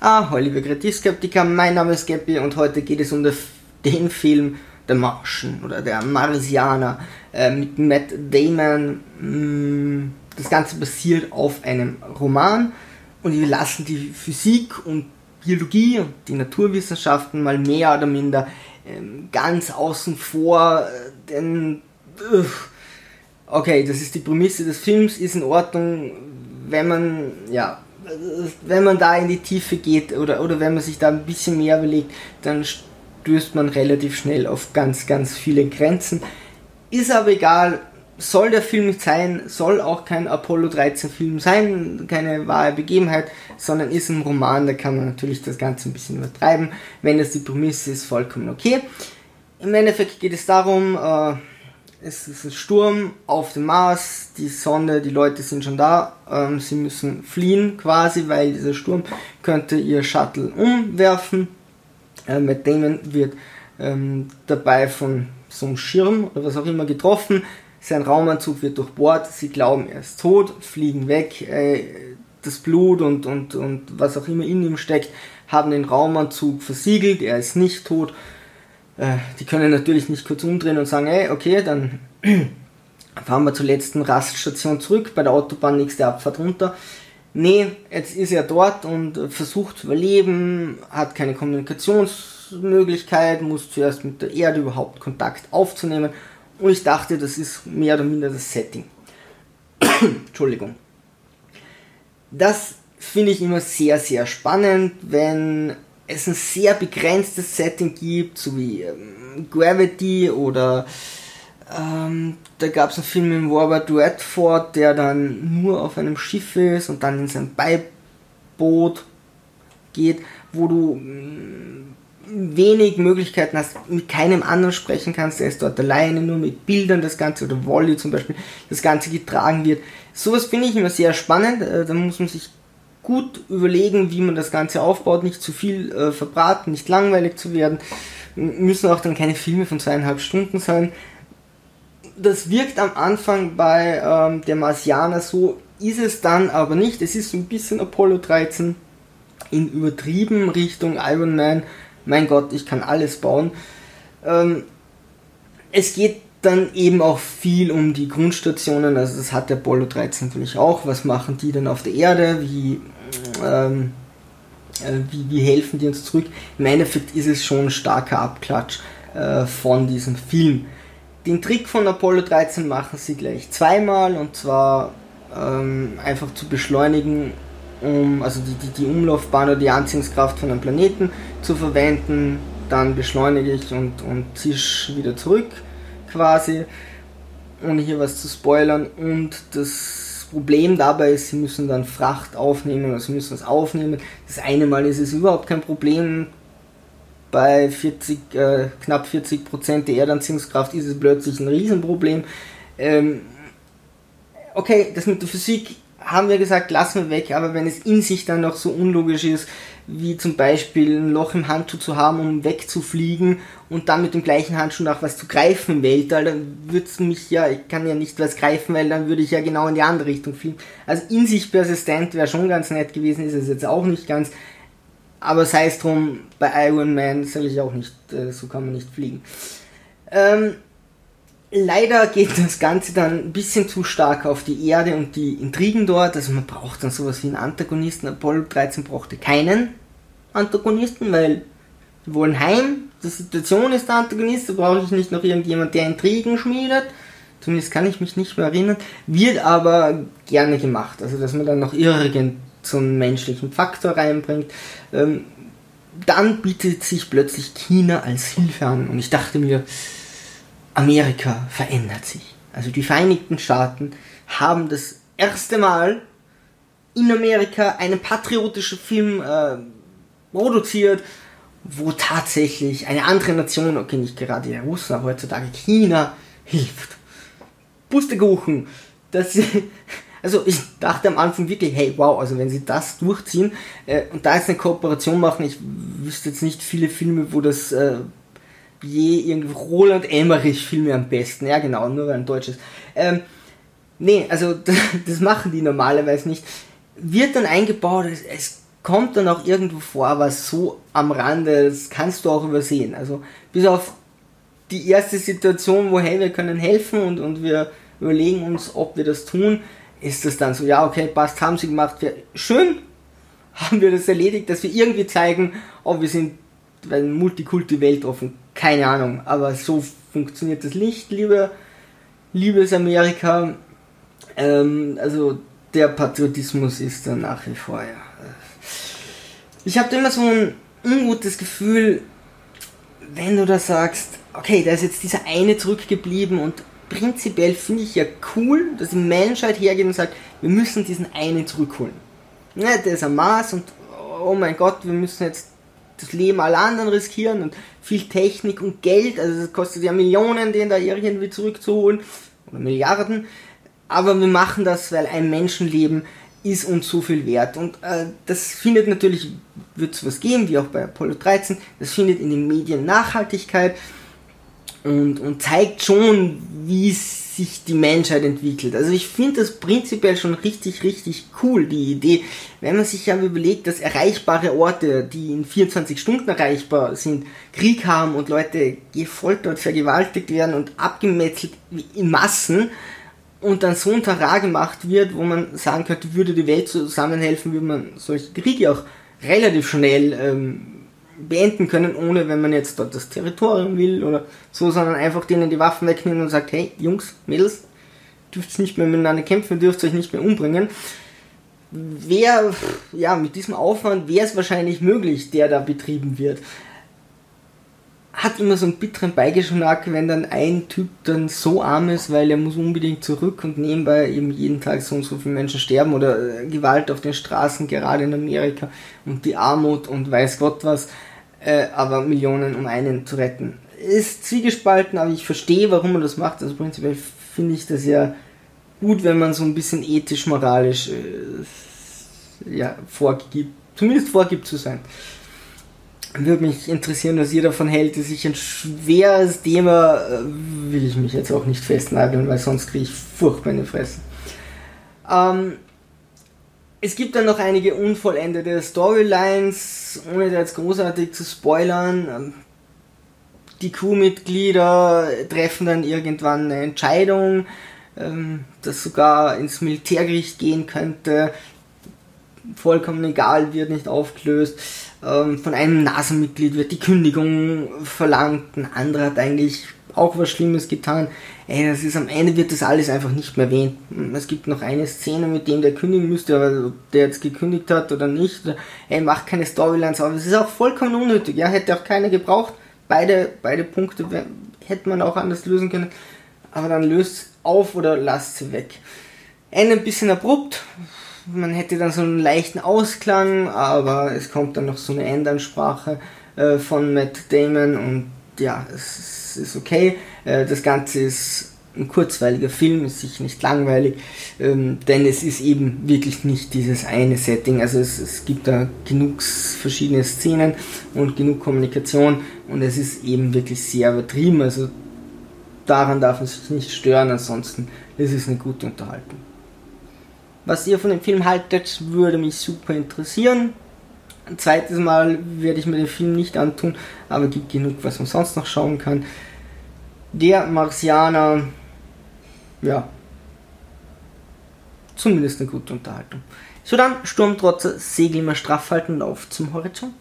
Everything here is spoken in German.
Ah, hallo liebe Kreativskeptiker, mein Name ist Geppi und heute geht es um den Film The Martian oder der Marsianer äh, mit Matt Damon. Mm, das Ganze basiert auf einem Roman und wir lassen die Physik und Biologie und die Naturwissenschaften mal mehr oder minder ähm, ganz außen vor, äh, denn okay, das ist die Prämisse des Films, ist in Ordnung, wenn man ja wenn man da in die Tiefe geht oder, oder wenn man sich da ein bisschen mehr überlegt, dann stößt man relativ schnell auf ganz, ganz viele Grenzen. Ist aber egal, soll der Film nicht sein, soll auch kein Apollo 13 Film sein, keine wahre Begebenheit, sondern ist ein Roman, da kann man natürlich das Ganze ein bisschen übertreiben. Wenn das die Prämisse ist, vollkommen okay. Im Endeffekt geht es darum, äh, es ist ein Sturm auf dem Mars, die Sonne, die Leute sind schon da, ähm, sie müssen fliehen quasi, weil dieser Sturm könnte ihr Shuttle umwerfen. Äh, Matt Damon wird ähm, dabei von so einem Schirm oder was auch immer getroffen, sein Raumanzug wird durchbohrt, sie glauben er ist tot, fliegen weg, äh, das Blut und, und, und was auch immer in ihm steckt, haben den Raumanzug versiegelt, er ist nicht tot äh, die können natürlich nicht kurz umdrehen und sagen, hey, okay, dann fahren wir zur letzten Raststation zurück, bei der Autobahn nächste Abfahrt runter. Nee, jetzt ist er dort und versucht zu überleben, hat keine Kommunikationsmöglichkeit, muss zuerst mit der Erde überhaupt Kontakt aufzunehmen. Und ich dachte, das ist mehr oder minder das Setting. Entschuldigung. Das finde ich immer sehr, sehr spannend, wenn es ein sehr begrenztes Setting gibt, so wie ähm, Gravity oder ähm, da gab es einen Film mit Robert Redford, der dann nur auf einem Schiff ist und dann in sein Beiboot geht, wo du mm, wenig Möglichkeiten hast, mit keinem anderen sprechen kannst, er ist dort alleine, nur mit Bildern das Ganze, oder Wally zum Beispiel, das Ganze getragen wird. Sowas finde ich immer sehr spannend, äh, da muss man sich gut überlegen, wie man das Ganze aufbaut, nicht zu viel äh, verbraten, nicht langweilig zu werden. Müssen auch dann keine Filme von zweieinhalb Stunden sein. Das wirkt am Anfang bei ähm, der Marsianer so, ist es dann aber nicht. Es ist so ein bisschen Apollo 13 in übertrieben Richtung Iron Man. Mein Gott, ich kann alles bauen. Ähm, es geht dann eben auch viel um die Grundstationen, also das hat der Apollo 13 natürlich auch. Was machen die denn auf der Erde? Wie, ähm, äh, wie, wie helfen die uns zurück? Im Endeffekt ist es schon ein starker Abklatsch äh, von diesem Film. Den Trick von Apollo 13 machen sie gleich zweimal und zwar ähm, einfach zu beschleunigen, um also die, die, die Umlaufbahn oder die Anziehungskraft von einem Planeten zu verwenden. Dann beschleunige ich und, und zisch wieder zurück quasi, ohne hier was zu spoilern. Und das Problem dabei ist, sie müssen dann Fracht aufnehmen oder sie müssen es aufnehmen. Das eine Mal ist es überhaupt kein Problem. Bei 40, äh, knapp 40 Prozent der Erdanziehungskraft ist es plötzlich ein Riesenproblem. Ähm, okay, das mit der Physik haben wir gesagt, lassen wir weg, aber wenn es in sich dann noch so unlogisch ist, wie zum Beispiel ein Loch im Handschuh zu haben, um wegzufliegen und dann mit dem gleichen Handschuh nach was zu greifen im Weltall, dann würde es mich ja, ich kann ja nicht was greifen, weil dann würde ich ja genau in die andere Richtung fliegen. Also in sich persistent wäre schon ganz nett gewesen, ist es jetzt auch nicht ganz. Aber sei es drum, bei Iron Man soll ich auch nicht, äh, so kann man nicht fliegen. Ähm, leider geht das Ganze dann ein bisschen zu stark auf die Erde und die Intrigen dort. Also man braucht dann sowas wie einen Antagonisten. Apollo 13 brauchte keinen Antagonisten, weil wir wollen heim. Die Situation ist der Antagonist. Da brauche ich nicht noch irgendjemand, der Intrigen schmiedet. Zumindest kann ich mich nicht mehr erinnern. Wird aber gerne gemacht. Also dass man dann noch irgend so einen menschlichen Faktor reinbringt. Ähm, dann bietet sich plötzlich China als Hilfe an. Und ich dachte mir, Amerika verändert sich. Also die Vereinigten Staaten haben das erste Mal in Amerika einen patriotischen Film äh, produziert, wo tatsächlich eine andere Nation, okay, nicht gerade die Russen, aber heutzutage China, hilft. Pustekuchen. Das, also ich dachte am Anfang wirklich, hey, wow, also wenn sie das durchziehen äh, und da jetzt eine Kooperation machen, ich wüsste jetzt nicht viele Filme, wo das äh, je irgendwie Roland Emmerich Filme am besten. Ja, genau, nur weil ein deutsches. Ähm, nee, also das, machen die normalerweise nicht. Wird dann eingebaut, es, es kommt dann auch irgendwo vor, aber so am Rande, das kannst du auch übersehen. Also bis auf die erste Situation, wo hey, wir können helfen und, und wir überlegen uns, ob wir das tun, ist das dann so, ja, okay, passt, haben sie gemacht, schön, haben wir das erledigt, dass wir irgendwie zeigen, ob wir sind weil Multikulti weltoffen, keine Ahnung, aber so funktioniert das nicht, liebe, liebes Amerika. Ähm, also der Patriotismus ist dann nach wie vor, ja. Ich habe immer so ein ungutes Gefühl, wenn du da sagst, okay, da ist jetzt dieser eine zurückgeblieben und prinzipiell finde ich ja cool, dass die Menschheit hergeht und sagt, wir müssen diesen einen zurückholen. Ja, der ist am Mars und oh mein Gott, wir müssen jetzt das Leben aller anderen riskieren und viel Technik und Geld, also es kostet ja Millionen, den da irgendwie zurückzuholen oder Milliarden, aber wir machen das, weil ein Menschenleben ist uns so viel wert. Und äh, das findet natürlich, wird es was geben, wie auch bei Apollo 13, das findet in den Medien Nachhaltigkeit und, und zeigt schon, wie sich die Menschheit entwickelt. Also ich finde das prinzipiell schon richtig, richtig cool, die Idee. Wenn man sich ja überlegt, dass erreichbare Orte, die in 24 Stunden erreichbar sind, Krieg haben und Leute gefoltert, vergewaltigt werden und abgemetzelt in Massen und dann so ein Terrain gemacht wird, wo man sagen könnte, würde die Welt zusammenhelfen, würde man solche Kriege auch relativ schnell ähm, beenden können, ohne wenn man jetzt dort das Territorium will oder so, sondern einfach denen die Waffen wegnehmen und sagt, hey, Jungs, Mädels, dürft nicht mehr miteinander kämpfen, dürft euch nicht mehr umbringen. Wer, ja, mit diesem Aufwand wäre es wahrscheinlich möglich, der da betrieben wird. Hat immer so einen bitteren Beigeschmack, wenn dann ein Typ dann so arm ist, weil er muss unbedingt zurück und nebenbei eben jeden Tag so und so viele Menschen sterben oder Gewalt auf den Straßen, gerade in Amerika und die Armut und weiß Gott was äh, aber Millionen, um einen zu retten. Ist zwiegespalten, aber ich verstehe, warum man das macht. Also prinzipiell finde ich das ja gut, wenn man so ein bisschen ethisch-moralisch äh, ja, vorgibt, zumindest vorgibt zu sein. Würde mich interessieren, was ihr davon hält. Das ist ein schweres Thema, äh, will ich mich jetzt auch nicht festnageln, weil sonst kriege ich furchtbar in die Fresse. Ähm, es gibt dann noch einige unvollendete Storylines, ohne da jetzt großartig zu spoilern. Ähm, die Crewmitglieder treffen dann irgendwann eine Entscheidung, ähm, das sogar ins Militärgericht gehen könnte. Vollkommen egal, wird nicht aufgelöst. Ähm, von einem NASA-Mitglied wird die Kündigung verlangt. Ein anderer hat eigentlich auch was Schlimmes getan ey, das ist am Ende wird das alles einfach nicht mehr erwähnt. Es gibt noch eine Szene, mit dem der kündigen müsste, aber ob der jetzt gekündigt hat oder nicht, ey, macht keine Storylines auf. Es ist auch vollkommen unnötig, ja, hätte auch keiner gebraucht. Beide, beide Punkte hätte man auch anders lösen können, aber dann löst auf oder lasst sie weg. Ende ein bisschen abrupt, man hätte dann so einen leichten Ausklang, aber es kommt dann noch so eine Endansprache äh, von Matt Damon und ja, es ist okay. Äh, das Ganze ist ein kurzweiliger Film, ist sicher nicht langweilig, ähm, denn es ist eben wirklich nicht dieses eine Setting. Also es, es gibt da genug verschiedene Szenen und genug Kommunikation und es ist eben wirklich sehr übertrieben. Also daran darf man sich nicht stören, ansonsten ist es eine gute Unterhaltung. Was ihr von dem Film haltet, würde mich super interessieren. Ein zweites Mal werde ich mir den Film nicht antun, aber gibt genug, was man sonst noch schauen kann. Der Marsianer, ja, zumindest eine gute Unterhaltung. So dann, Sturmtrotzer, Segel immer straff halten und auf zum Horizont.